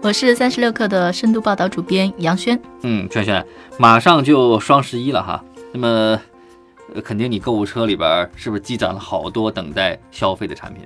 我是三十六克的深度报道主编杨轩。嗯，轩轩，马上就双十一了哈，那么、呃肯定你购物车里边是不是积攒了好多等待消费的产品？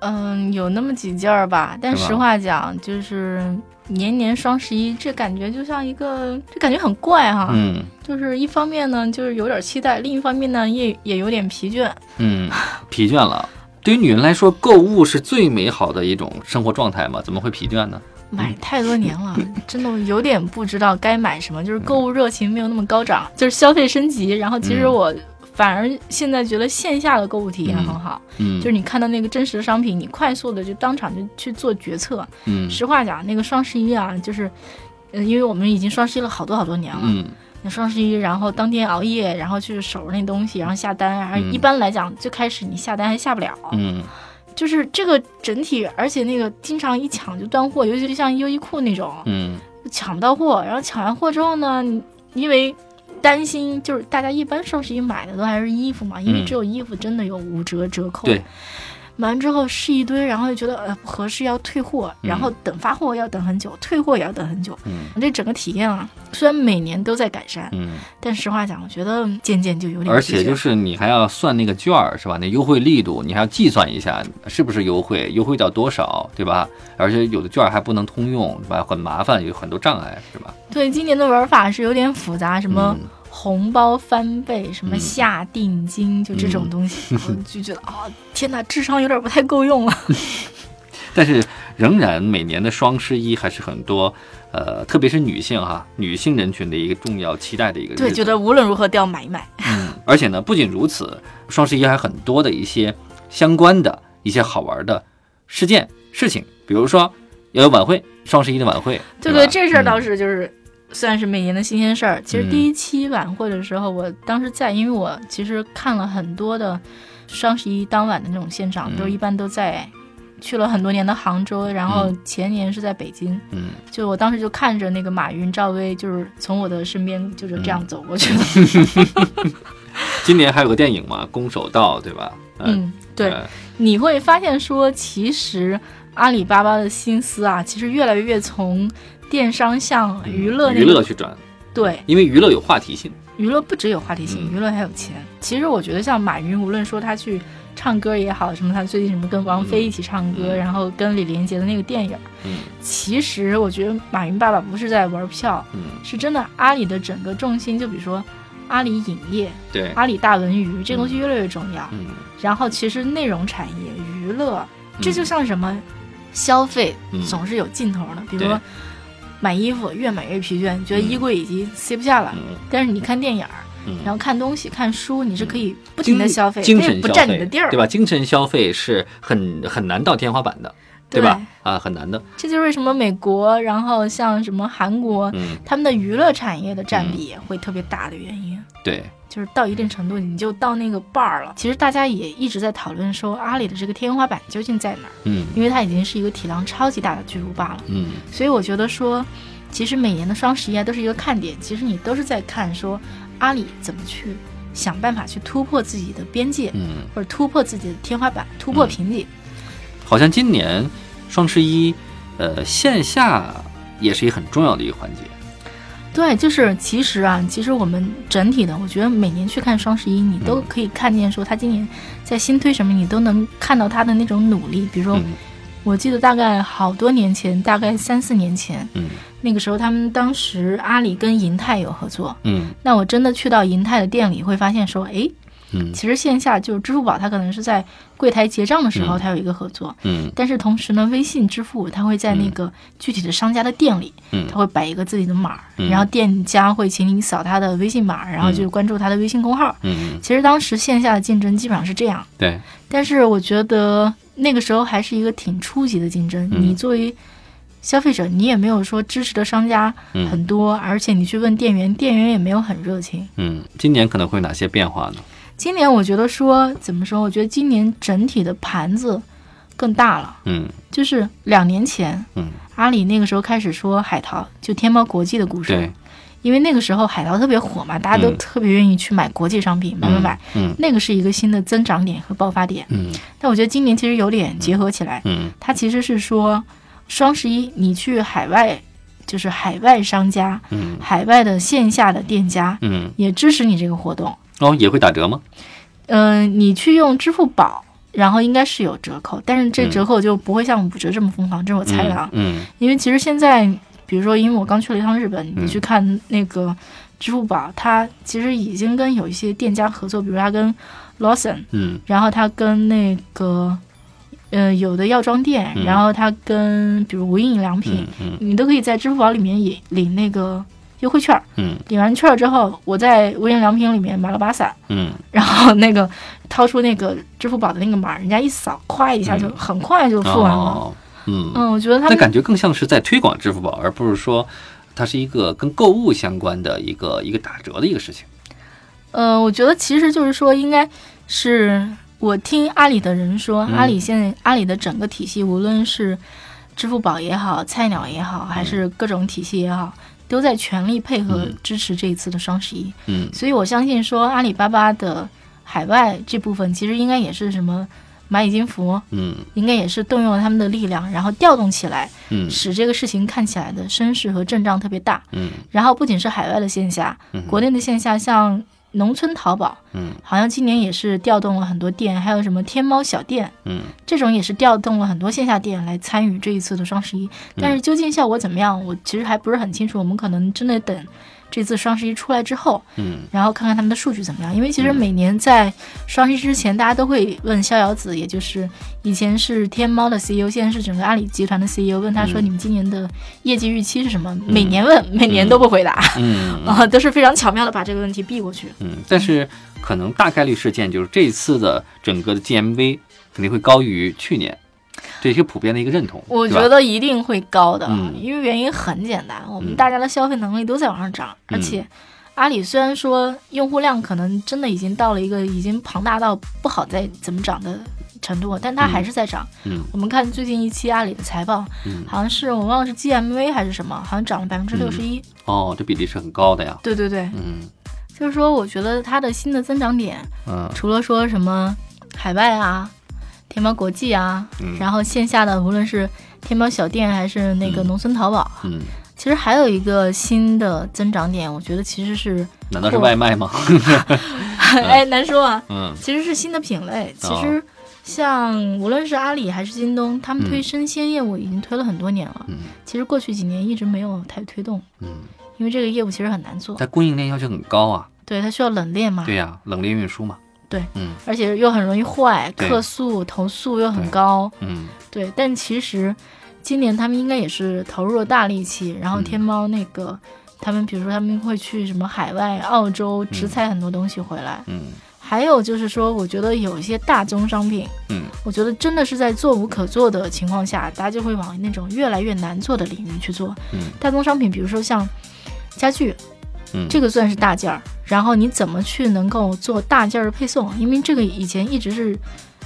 嗯，有那么几件儿吧，但实话讲，就是年年双十一，这感觉就像一个，这感觉很怪哈。嗯就是一方面呢，就是有点期待；另一方面呢，也也有点疲倦。嗯，疲倦了。对于女人来说，购物是最美好的一种生活状态嘛？怎么会疲倦呢？买太多年了，真的有点不知道该买什么，就是购物热情没有那么高涨，就是消费升级。然后其实嗯我反而现在觉得线下的购物体验很好，嗯，就是你看到那个真实的商品，你快速的就当场就去做决策。嗯实话讲，那个双十一啊，就是，嗯，因为我们已经双十一了好多好多年了。嗯那双十一，然后当天熬夜，然后去守着那东西，然后下单，然后嗯一般来讲，最开始你下单还下不了，嗯就是这个整体，而且那个经常一抢就断货，尤其是像优衣库那种，嗯抢不到货，然后抢完货之后呢，因为担心，就是大家一般双十一买的都还是衣服嘛，因为嗯只有衣服真的有五折折扣。对。买完之后试一堆，然后就觉得呃不合适要退货，嗯然后等发货要等很久，退货也要等很久。嗯这整个体验啊，虽然每年都在改善，嗯，但实话讲，我觉得渐渐就有点而且就是你还要算那个券儿是吧？那优惠力度你还要计算一下是不是优惠，优惠到多少，对吧？而且有的券儿还不能通用，是吧？很麻烦，有很多障碍，是吧？对今年的玩法是有点复杂，什么。嗯红包翻倍，什么嗯下定金，就这种东西，我就觉得啊、天哪，智商有点不太够用了。但是仍然每年的双十一还是很多，呃，特别是女性哈，女性人群的一个重要期待的一个。对，觉得无论如何都要买一买。嗯，而且呢，不仅如此，双十一还很多的一些相关的一些好玩的事件事情，比如说有晚会，双十一的晚会，吧对对，这事儿倒嗯是就是。算是每年的新鲜事儿。其实嗯第一期晚会的时候，我当时在，因为我其实看了很多的双十一当晚的那种现场，嗯都一般都在去了很多年的杭州，然后嗯前年是在北京。嗯就我当时就看着那个马云、赵薇，就是从我的身边就是这样走过去的。今年还有个电影嘛，《攻守道》，对吧？嗯，对，呃你会发现说，其实阿里巴巴的心思啊，其实越来越从电商向娱乐那娱乐去转，对。因为娱乐有话题性。娱乐不只有话题性，嗯。娱乐还有钱。其实我觉得像马云，无论说他去唱歌也好，什么他最近什么跟王菲一起唱歌，嗯。然后跟李连杰的那个电影，嗯。其实我觉得马云爸爸不是在玩票，嗯，是真的阿里的整个重心，就比如说阿里影业、对，阿里大文娱，这东西越来越重要。嗯。然后其实内容产业、娱乐，嗯。这就像什么消费嗯。总是有尽头的，比如买衣服越买越疲倦，觉得嗯衣柜已经塞不下了。嗯但是你看电影儿，嗯，然后看东西、看书，你是可以不停的消费，精神不神消费占你的地儿，对吧？精神消费是很很难到天花板的，对吧？啊，很难的。这就是为什么美国，然后像什么韩国，嗯，他们的娱乐产业的占比也会特别大的原因。对，就是到一定程度，你就到那个 bar 了。其实大家也一直在讨论说，阿里的这个天花板究竟在哪儿？嗯因为它已经是一个体量超级大的巨无霸了。嗯所以我觉得说，其实每年的双十一啊都是一个看点。其实你都是在看说，阿里怎么去想办法去突破自己的边界，嗯，或者突破自己的天花板，突破瓶颈。好像今年双十一，呃，线下也是一个很重要的一个环节。对，就是其实啊，其实我们整体的，我觉得每年去看双十一，你都嗯可以看见说他今年在新推什么，你都能看到他的那种努力。比如说，嗯我记得大概好多年前，大概三四年前，嗯那个时候他们当时阿里跟银泰有合作。嗯那我真的去到银泰的店里，会发现说，诶，嗯其实线下就是支付宝，它可能是在柜台结账的时候，嗯它有一个合作。嗯但是同时呢，微信支付它会在那个具体的商家的店里，嗯它会摆一个自己的码，嗯然后店家会请你扫他的微信码，然后就关注他的微信公号。嗯，其实当时线下的竞争基本上是这样，对，但是我觉得那个时候还是一个挺初级的竞争。嗯你作为消费者你也没有说支持的商家嗯很多，而且你去问店员，店员也没有很热情。嗯，今年可能会有哪些变化呢？今年我觉得说怎么说？我觉得今年整体的盘子更大了。嗯。就是两年前，嗯，阿里那个时候开始说海淘，就天猫国际的故事对，，因为那个时候海淘特别火嘛，大家都嗯。特别愿意去买国际商品，买买买，嗯。那个是一个新的增长点和爆发点。嗯。但我觉得今年其实有点结合起来，嗯。它其实是说双十一你去海外，就是海外商家、嗯海外的线下的店家嗯，也支持你这个活动。哦，也会打折吗？嗯、你去用支付宝。然后应该是有折扣，但是这嗯折扣就不会像五折这么疯狂，这是我猜的啊。嗯因为其实现在，比如说，因为我刚去了一趟日本，嗯你去看那个支付宝，它其实已经跟有一些店家合作，比如它跟 Lawson，嗯然后它跟那个呃有的药妆店，嗯然后它跟比如无印良品，嗯嗯你都可以在支付宝里面也领那个优惠券儿。嗯领完券儿之后，我在无印良品里面买了把伞，嗯 然后那个掏出那个支付宝的那个码，人家一扫，咵一下就很快就嗯，付完了。哦，嗯，嗯，我觉得他那感觉更像是在推广支付宝，而不是说它是一个跟购物相关的一个一个打折的一个事情。呃，我觉得其实就是说，应该是我听阿里的人说，嗯阿里现在阿里的整个体系，无论是支付宝也好，菜鸟也好，还是各种体系也好，都在全力配合嗯支持这一次的双十一。嗯所以我相信说，阿里巴巴的海外这部分，其实应该也是什么蚂蚁金服，嗯应该也是动用了他们的力量，然后调动起来，嗯使这个事情看起来的声势和阵仗特别大。嗯然后不仅是海外的线下，嗯国内的线下，像农村淘宝，嗯好像今年也是调动了很多店，还有什么天猫小店，嗯这种也是调动了很多线下店来参与这一次的双十一。但是究竟效果怎么样，我其实还不是很清楚。我们可能真的等这次双十一出来之后，嗯然后看看他们的数据怎么样。因为其实嗯每年在双十一之前，大家都会问逍遥子，也就是以前是天猫的 CEO，现在是整个阿里集团的 CEO，问他说嗯你们今年的业绩预期是什么？每年问，每年都不回答。嗯啊、都是非常巧妙的把这个问题避过去。嗯，但是可能大概率事件就是这次的整个的 GMV 肯定会高于去年，这是普遍的一个认同。我觉得一定会高的，嗯因为原因很简单，我们嗯大家的消费能力都在往上涨，嗯而且阿里虽然说用户量可能真的已经到了一个已经庞大到不好再怎么涨的程度，但它嗯还是在涨。嗯我们看最近一期阿里的财报，嗯好像是我忘了是 GMV 还是什么，好像涨了百分之六十一。哦，这比例是很高的呀。对对对，嗯就是说，我觉得它的新的增长点，嗯除了说什么海外啊、天猫国际啊，嗯然后线下的无论是天猫小店还是那个嗯农村淘宝，嗯，其实还有一个新的增长点，我觉得其实是，难道是外卖吗？哎，难说啊，嗯其实是新的品类。其哦实像无论是阿里还是京东，他们推嗯生鲜业务已经推了很多年了。嗯其实过去几年一直没有太推动，嗯，因为这个业务其实很难做，它供应链要求很高啊。对，它需要冷链嘛，对呀，冷链运输嘛。对，嗯而且又很容易坏，客诉投诉又很高，嗯对。但其实今年他们应该也是投入了大力气，然后嗯天猫那个。他们比如说，他们会去什么海外、澳洲直采很多东西回来，嗯还有就是说，我觉得有一些大宗商品，嗯我觉得真的是在做无可做的情况下，大家就会往那种越来越难做的领域去做。嗯大宗商品，比如说像家具，嗯，这个算是大件儿。然后你怎么去能够做大件儿的配送？因为这个以前一直是，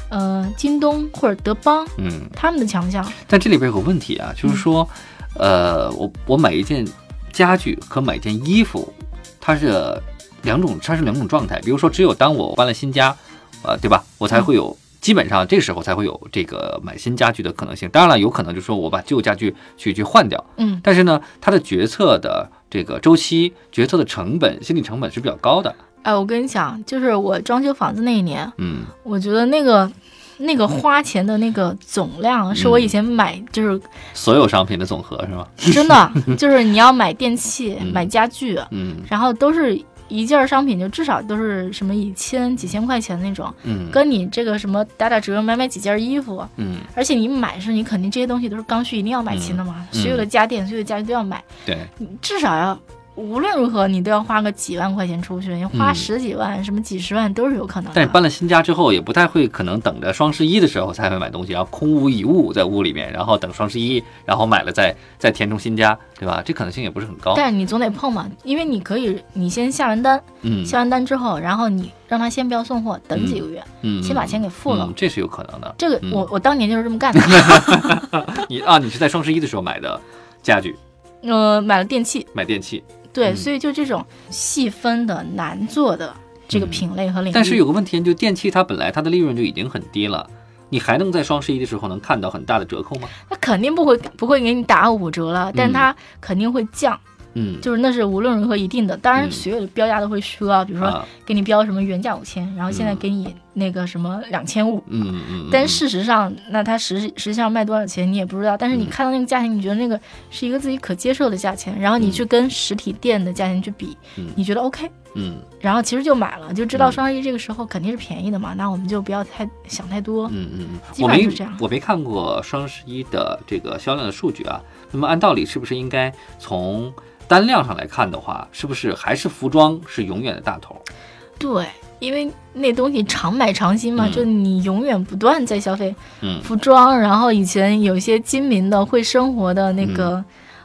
呃，京东或者德邦嗯，他们的强项。但这里边有个问题啊，就是说，呃，我我买一件家具和买一件衣服，它是两种，它是两种状态。比如说，只有当我搬了新家，呃，对吧？我才会有。基本上这时候才会有这个买新家具的可能性。当然了，有可能就是说我把旧家具去去换掉，嗯，但是呢，它的决策的这个周期、决策的成本、心理成本是比较高的。哎，我跟你讲，就是我装修房子那一年，嗯我觉得那个那个花钱的那个总量，是我以前买就是所有商品的总和是吗？真的，就是你要买电器、嗯买家具，嗯然后都是一件商品，就至少都是什么一千几千块钱那种，嗯。跟你这个什么打打折买买几件衣服，嗯，而且你买是你肯定这些东西都是刚需，一定要买齐的嘛，嗯。所有的家电、所有的家具都要买，对，你至少要无论如何你都要花个几万块钱出去，你花嗯十几万、什么几十万都是有可能的。但是搬了新家之后，也不太会可能等着双十一的时候才会买东西，然后空无一物在屋里面，然后等双十一，然后买了再再填充新家，对吧？这可能性也不是很高。但是你总得碰嘛，因为你可以，你先下完单，嗯下完单之后，然后你让他先不要送货，等几个月，嗯，先把钱给付了嗯，这是有可能的。这个嗯我我当年就是这么干的，你啊，你是在双十一的时候买的家具，呃，买了电器，买电器，对，嗯。所以就这种细分的难做的这个品类和领域，但是有个问题，就电器它本来它的利润就已经很低了，你还能在双十一的时候能看到很大的折扣吗？它肯定不会不会给你打五折了，但它肯定会降，嗯，就是那是无论如何一定的。当然，嗯所有的标价都会虚啊，比如说啊，给你标什么原价五千，然后现在嗯给你那个什么两千五。嗯嗯嗯，但事实上，那它实实际上卖多少钱你也不知道。但是你嗯看到那个价钱，你觉得那个是一个自己可接受的价钱，然后你去跟实体店的价钱去比，嗯你觉得 OK，嗯然后其实就买了，就知道嗯双十一这个时候肯定是便宜的嘛，那我们就不要太想太多。嗯嗯嗯，基本上是这样我没看过双十一的这个销量的数据啊。那么按道理是不是应该从单量上来看的话，是不是还是服装是永远的大头？对，因为那东西常买常新嘛，嗯就你永远不断在消费嗯服装。然后以前有些精明的会生活的那嗯个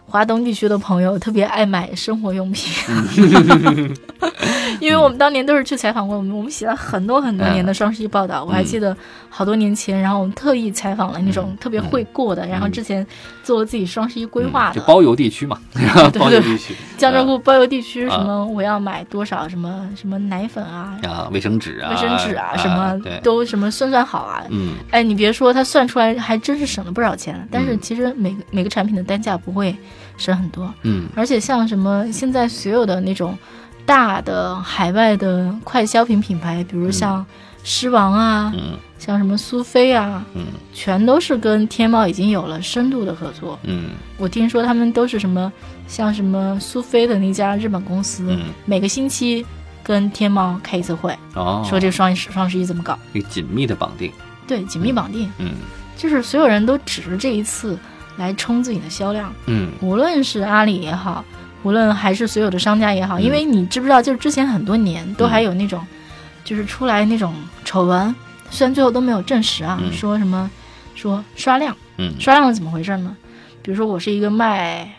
华东地区的朋友，特别爱买生活用品。嗯 因为我们当年都是去采访过，我们我们写了很多很多年的双十一报道。我还记得好多年前，然后我们特意采访了那种嗯特别会过的，然后之前做了自己双十一规划的。嗯就包邮地区嘛，对包邮地区，江浙沪包邮地区，啊什么我要买多少什么什么奶粉啊、啊，卫生纸啊，卫生纸啊，什么，都什么算算好啊。嗯哎，你别说，他算出来还真是省了不少钱。但是嗯其实每个每个产品的单价不会省很多，嗯。而且像什么现在所有的那种大的海外的快消品品牌，比如像狮王啊，嗯。像什么苏菲啊，嗯。全都是跟天猫已经有了深度的合作。嗯。我听说他们都是什么，像什么苏菲的那家日本公司，嗯，每个星期跟天猫开一次会，哦，说这个双十双十一怎么搞，一个紧密的绑定，对，紧密绑定，嗯。就是所有人都指着这一次来冲自己的销量，嗯。无论是阿里也好，无论还是所有的商家也好，嗯。因为你知不知道，就是之前很多年都还有那种，就是出来那种丑闻，虽然最后都没有证实啊，嗯。说什么说刷量，嗯。刷量是怎么回事呢？比如说我是一个卖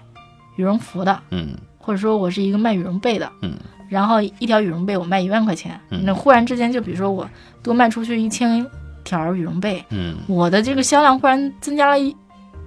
羽绒服的，嗯。或者说我是一个卖羽绒被的，嗯。然后一条羽绒被我卖一万块钱，嗯。那忽然之间就比如说我多卖出去一千条羽绒被，嗯。我的这个销量忽然增加了一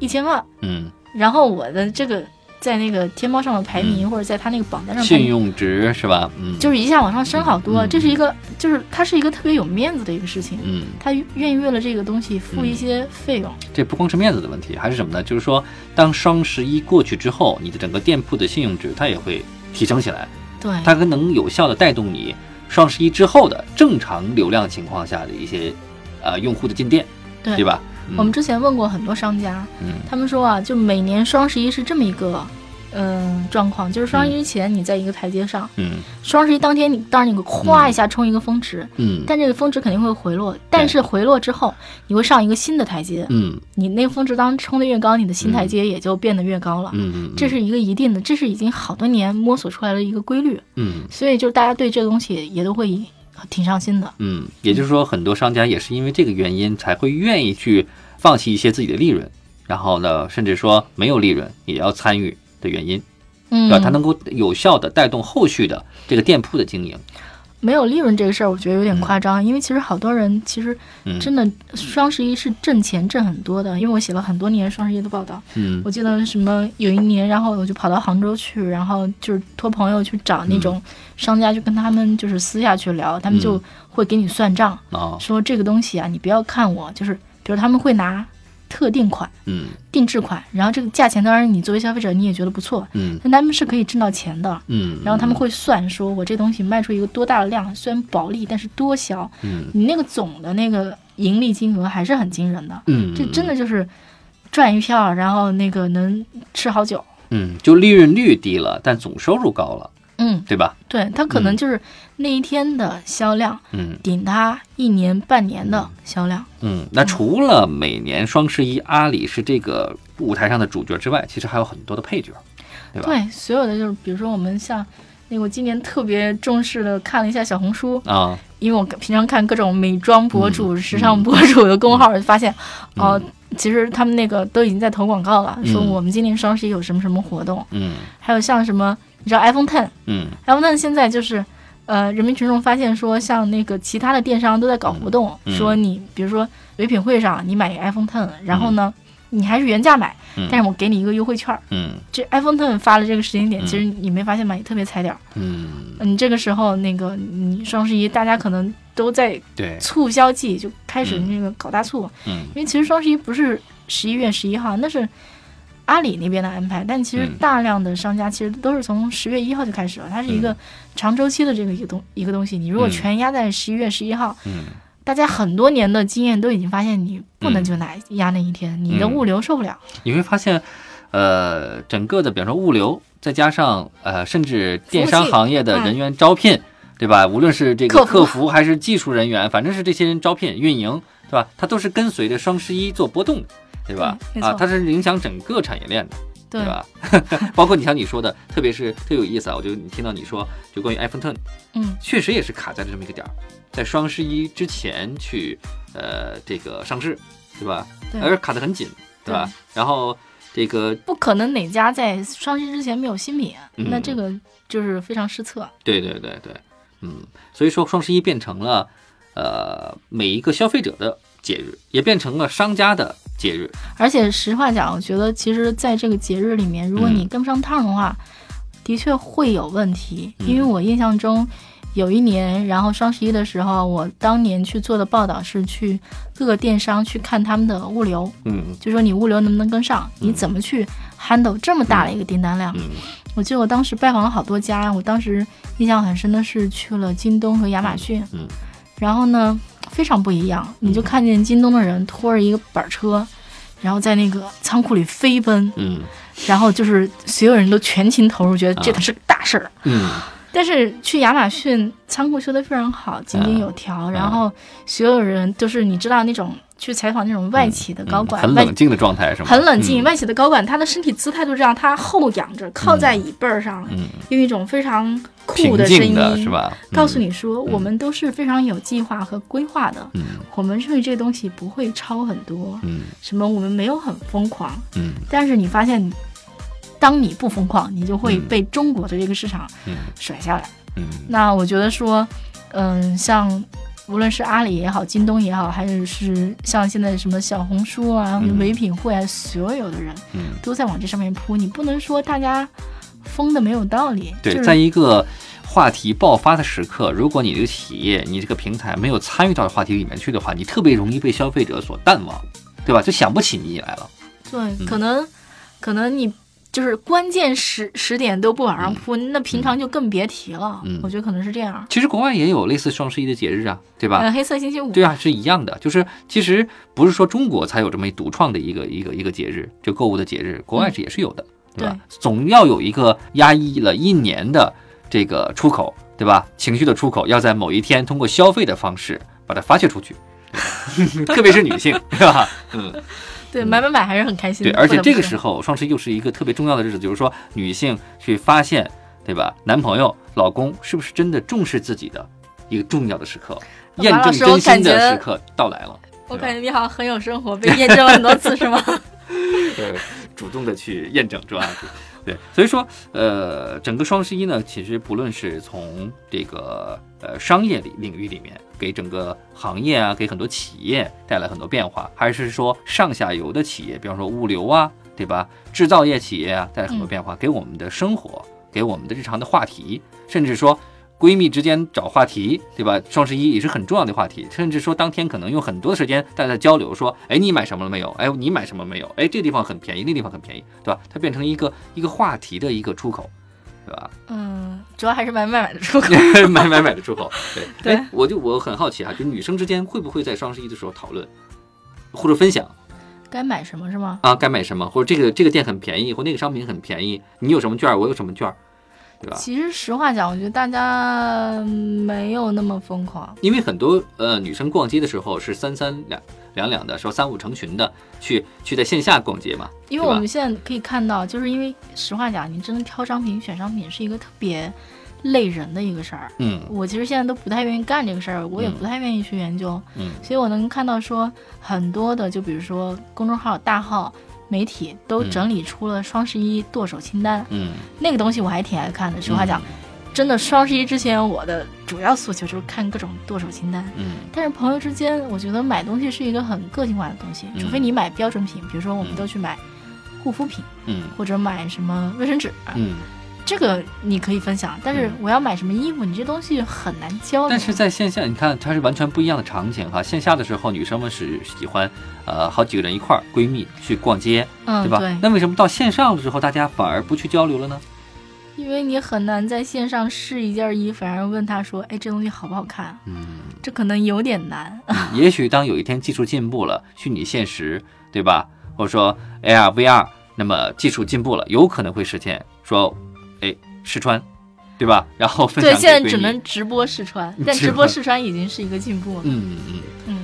一千万，嗯，然后我的这个在那个天猫上的排名、或者在他那个榜单上信用值是吧？嗯，就是一下往上升好多，嗯这是一个就是它是一个特别有面子的一个事情。嗯。他愿意为了这个东西付一些费用，这不光是面子的问题，还是什么呢？就是说，当双十一过去之后，你的整个店铺的信用值它也会提升起来，对，它可能有效的带动你双十一之后的正常流量情况下的一些呃用户的进店，对对吧？嗯。我们之前问过很多商家，嗯。他们说啊，就每年双十一是这么一个。嗯，状况就是双十一前你在一个台阶上，嗯。双十一当天你当然你咵一下冲一个峰值，嗯。但这个峰值肯定会回落，但是回落之后你会上一个新的台阶，嗯。你那个峰值当冲得越高，你的新台阶也就变得越高了。嗯嗯，这是一个一定的，这是已经好多年摸索出来的一个规律，嗯。所以就是大家对这个东西也都会挺伤心的。嗯，也就是说，很多商家也是因为这个原因才会愿意去放弃一些自己的利润，然后呢，甚至说没有利润也要参与的原因，嗯对吧？它能够有效的带动后续的这个店铺的经营。没有利润这个事儿，我觉得有点夸张，因为其实好多人其实嗯。真的双十一是挣钱挣很多的，因为我写了很多年双十一的报道。嗯。我记得什么有一年，然后我就跑到杭州去，然后就是托朋友去找那种商家，就跟他们就是私下去聊，他们就嗯会给你算账，啊说这个东西啊，你不要看我，就是比如他们会拿特定款、嗯定制款，然后这个价钱当然你作为消费者你也觉得不错，嗯但他们是可以挣到钱的。嗯，然后他们会算，说我这东西卖出一个多大的量，虽然薄利，但是多销，嗯你那个总的那个盈利金额还是很惊人的。嗯，这真的就是赚一票，然后那个能吃好久。嗯，就利润率低了，但总收入高了，嗯，对吧？对，它可能嗯就是那一天的销量嗯顶它一年半年的销量。嗯，那除了每年双十一阿里是这个舞台上的主角之外，其实还有很多的配角。对吧？对，所有的就是比如说我们像那个我今年特别重视的看了一下小红书，啊，因为我平常看各种美妆博主、嗯时尚博主的公号，就发现嗯哦、其实他们那个都已经在投广告了，嗯说我们今年双十一有什么什么活动，嗯还有像什么，你知道 iPhone Ten。嗯 iPhone Ten 现在就是，呃，人民群众发现说，像那个其他的电商都在搞活动，嗯说你比如说唯品会上你买一个 iPhone Ten，然后呢，你还是原价买，嗯但是我给你一个优惠券儿。嗯这 iPhone Ten 发了这个时间点，嗯其实你没发现吗？也特别踩点儿。嗯，你，这个时候那个你双十一大家可能都在对，促销季，就开始嗯那个搞大促，嗯因为其实双十一不是十一月十一号，那是。阿里那边的安排，但其实嗯大量的商家其实都是从十月一号就开始了，它是一个长周期的这个一个东一个东西。你如果嗯全压在十一月十一号，嗯大家很多年的经验都已经发现，你不能嗯就拿压那一天，你的嗯物流受不了。你会发现，呃，整个的比方说物流，再加上呃，甚至电商行业的人员招聘，对吧？无论是这个客服客服还是技术人员，反正是这些人招聘、运营，对吧？它都是跟随着双十一做波动的，对吧？啊，它是影响整个产业链的。对对吧？包括你像你说的，特别是特有意思啊！我就听到你说，就关于 iPhone Ten，嗯，确实也是卡在了这么一个点儿，在双十一之前去呃这个上市，对吧？对而卡得很紧，对吧？然后这个不可能哪家在双十一之前没有新品，嗯那这个就是非常失策。对对对对，嗯，所以说双十一变成了呃每一个消费者的节日，也变成了商家的节日。而且实话讲，我觉得其实在这个节日里面，如果你嗯。跟不上趟的话，的确会有问题。嗯。因为我印象中有一年，然后双十一的时候，我当年去做的报道是去各个电商去看他们的物流，嗯。就说你物流能不能跟上，你怎么去 handle 这么大的一个订单量。嗯。我记得我当时拜访了好多家，我当时印象很深的是去了京东和亚马逊，嗯。然后呢非常不一样，你就看见京东的人拖着一个板车，然后在那个仓库里飞奔，嗯。然后就是所有人都全情投入，觉得这可是个大事儿。嗯。但是去亚马逊仓库修得非常好，井井有条，嗯然后所有人都是你知道那种去采访那种外企的高管，嗯很冷静的状态是吗？很冷静，嗯。外企的高管他的身体姿态都这样，他后仰着靠在椅背儿上，嗯，用一种非常酷的声音，是吧？告诉嗯。你说，我们都是非常有计划和规划的。嗯。我们认为这个东西不会超很多，嗯。什么我们没有很疯狂，嗯。但是你发现，当你不疯狂，你就会嗯。被中国的这个市场嗯。甩下来。嗯。那我觉得说，嗯，像无论是阿里也好，京东也好，还是是像现在什么小红书啊、嗯唯品会啊，所有的人嗯，都在往这上面扑，你不能说大家疯的没有道理。对，就是在一个话题爆发的时刻，如果你这个企业、你这个平台没有参与到话题里面去的话，你特别容易被消费者所淡忘，对吧？就想不起你来了。对，可能可能你就是关键时时点都不往上扑，那平常就更别提了。嗯我觉得可能是这样。其实国外也有类似双十一的节日啊，对吧？嗯，黑色星期五，对啊，是一样的，就是其实不是说中国才有这么一独创的一个一个一个节日，就购物的节日，国外是也是有的，对吧？总要有一个压抑了一年的这个出口，对吧？情绪的出口要在某一天通过消费的方式把它发泄出去，特别是女性，对吧？嗯，对，买买买还是很开心对，的。而且这个，时候双十一又是一个特别重要的日子，就是说女性去发现，对吧？男朋友、老公是不是真的重视自己的一个重要的时刻，验证真心的时刻到来了。我感觉你好像很有生活，被验证了很多次，是吗？对，主动的去验证，是吧？对，所以说，呃，整个双十一呢，其实不论是从这个呃商业领领域里面，给整个行业啊，给很多企业带来很多变化，还是说上下游的企业，比方说物流啊，对吧？制造业企业啊，带来很多变化，给我们的生活，给我们的日常的话题，甚至说。闺蜜之间找话题，对吧？双十一也是很重要的话题，甚至说当天可能用很多的时间大家交流，说，哎，你买什么了没有？哎，你买什么没有？哎，这地方很便宜，那地方很便宜，对吧？它变成一个一个话题的一个出口，对吧？嗯，主要还是买买买的出口。买买买的出口，对对哎我就我很好奇啊，就女生之间会不会在双十一的时候讨论或者分享该买什么是吗？啊，该买什么，或者这个这个店很便宜，或那个商品很便宜，你有什么券儿，我有什么券儿，对吧？其实实话讲，我觉得大家没有那么疯狂。因为很多呃女生逛街的时候是三三两两两的，说三五成群的去去在线下逛街嘛。因为我们现在可以看到，就是因为实话讲，你真的挑商品、选商品是一个特别累人的一个事儿。嗯我其实现在都不太愿意干这个事儿，我也嗯不太愿意去研究，嗯所以我能看到说很多的，就比如说公众号、大号、媒体都嗯整理出了双十一剁手清单，嗯，那个东西我还挺爱看的。实话讲，真的双十一之前，我的主要诉求就是看各种剁手清单。嗯。但是朋友之间，我觉得买东西是一个很个性化的东西，嗯。除非你买标准品，比如说我们嗯。都去买护肤品，嗯。或者买什么卫生纸，嗯。这个你可以分享。但是嗯我要买什么衣服，你这东西很难教的。但是在线下，你看它是完全不一样的场景哈。线下的时候，女生们是喜欢，呃，好几个人一块儿闺蜜去逛街，嗯，对吧？那为什么到线上的时候，大家反而不去交流了呢？因为你很难在线上试一件衣服，然后问他说：“哎，这东西好不好看？”嗯，这可能有点难。也许当有一天技术进步了，虚拟现实，对吧？或者说 AR、VR，那么技术进步了，有可能会实现说，哎，试穿，对吧？然后分对，享对现在只能直播试穿，但直播直播试穿已经是一个进步了。嗯嗯。嗯，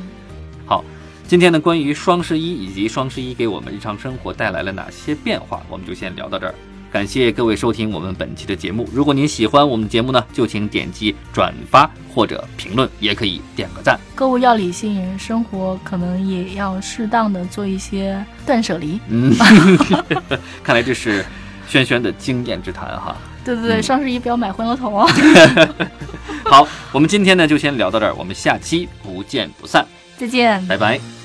好，今天呢，关于双十一以及双十一给我们日常生活带来了哪些变化，我们就先聊到这儿。感谢各位收听我们本期的节目。如果您喜欢我们的节目呢，就请点击转发或者评论，也可以点个赞。购物要理性，生活可能也要适当的做一些断舍离。嗯，看来这是轩轩的经验之谈哈。对对对，嗯双十一不要买昏了头哦。好，我们今天呢就先聊到这儿，我们下期不见不散，再见。拜拜。